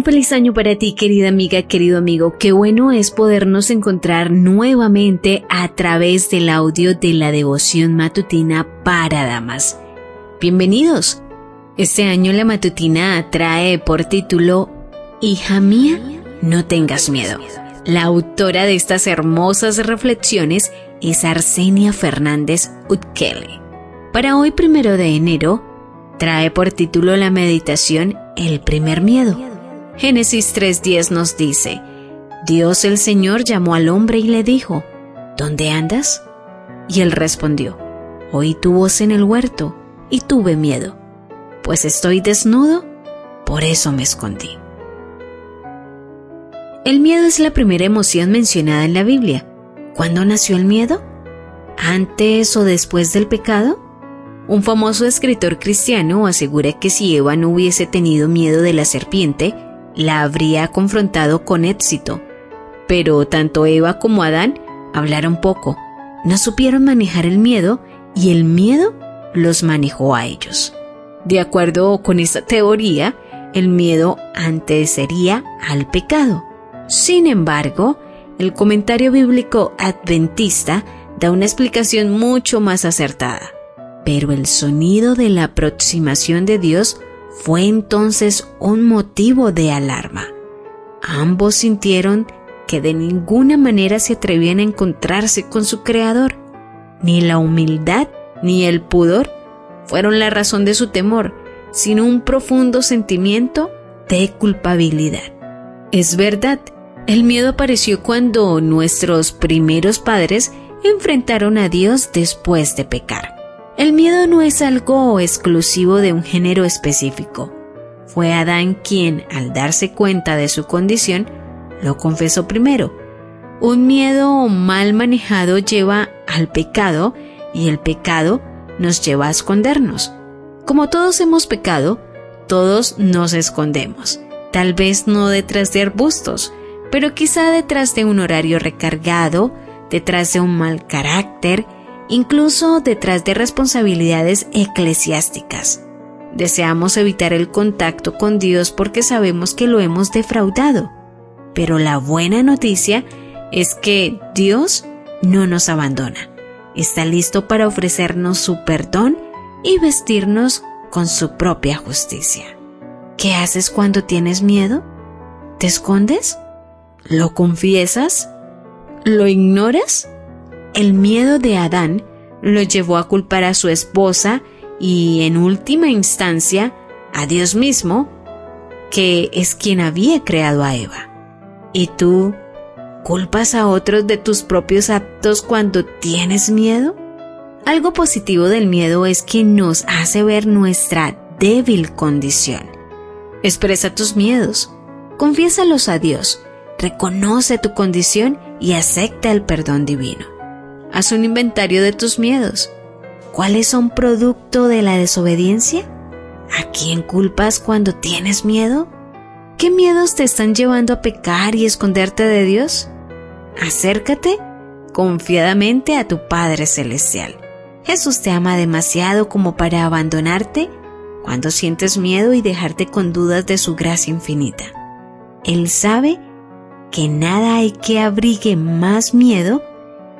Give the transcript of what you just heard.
Un feliz año para ti, querida amiga, querido amigo. Qué bueno es podernos encontrar nuevamente a través del audio de la devoción matutina para damas. Bienvenidos. Este año la matutina trae por título Hija mía, no tengas miedo. La autora de estas hermosas reflexiones es Arsenia Fernández Utkele. Para hoy, primero de enero, trae por título la meditación El primer miedo. Génesis 3.10 nos dice, Dios el Señor llamó al hombre y le dijo, ¿Dónde andas? Y él respondió, Oí tu voz en el huerto y tuve miedo, pues estoy desnudo, por eso me escondí. El miedo es la primera emoción mencionada en la Biblia. ¿Cuándo nació el miedo? ¿Antes o después del pecado? Un famoso escritor cristiano asegura que si Eva no hubiese tenido miedo de la serpiente, la habría confrontado con éxito, pero tanto Eva como Adán hablaron poco, no supieron manejar el miedo y el miedo los manejó a ellos. De acuerdo con esta teoría, el miedo antecedería al pecado. Sin embargo, el comentario bíblico adventista da una explicación mucho más acertada. Pero el sonido de la aproximación de Dios fue entonces un motivo de alarma. Ambos sintieron que de ninguna manera se atrevían a encontrarse con su Creador. Ni la humildad ni el pudor fueron la razón de su temor, sino un profundo sentimiento de culpabilidad. Es verdad, el miedo apareció cuando nuestros primeros padres enfrentaron a Dios después de pecar. El miedo no es algo exclusivo de un género específico. Fue Adán quien, al darse cuenta de su condición, lo confesó primero. Un miedo mal manejado lleva al pecado y el pecado nos lleva a escondernos. Como todos hemos pecado, todos nos escondemos. Tal vez no detrás de arbustos, pero quizá detrás de un horario recargado, detrás de un mal carácter, incluso detrás de responsabilidades eclesiásticas. Deseamos evitar el contacto con Dios porque sabemos que lo hemos defraudado. Pero la buena noticia es que Dios no nos abandona. Está listo para ofrecernos su perdón y vestirnos con su propia justicia. ¿Qué haces cuando tienes miedo? ¿Te escondes? ¿Lo confiesas? ¿Lo ignoras? El miedo de Adán lo llevó a culpar a su esposa y, en última instancia, a Dios mismo, que es quien había creado a Eva. ¿Y tú culpas a otros de tus propios actos cuando tienes miedo? Algo positivo del miedo es que nos hace ver nuestra débil condición. Expresa tus miedos, confiésalos a Dios, reconoce tu condición y acepta el perdón divino. Haz un inventario de tus miedos. ¿Cuáles son producto de la desobediencia? ¿A quién culpas cuando tienes miedo? ¿Qué miedos te están llevando a pecar y esconderte de Dios? Acércate confiadamente a tu Padre Celestial. Jesús te ama demasiado como para abandonarte cuando sientes miedo y dejarte con dudas de su gracia infinita. Él sabe que nada hay que abrigue más miedo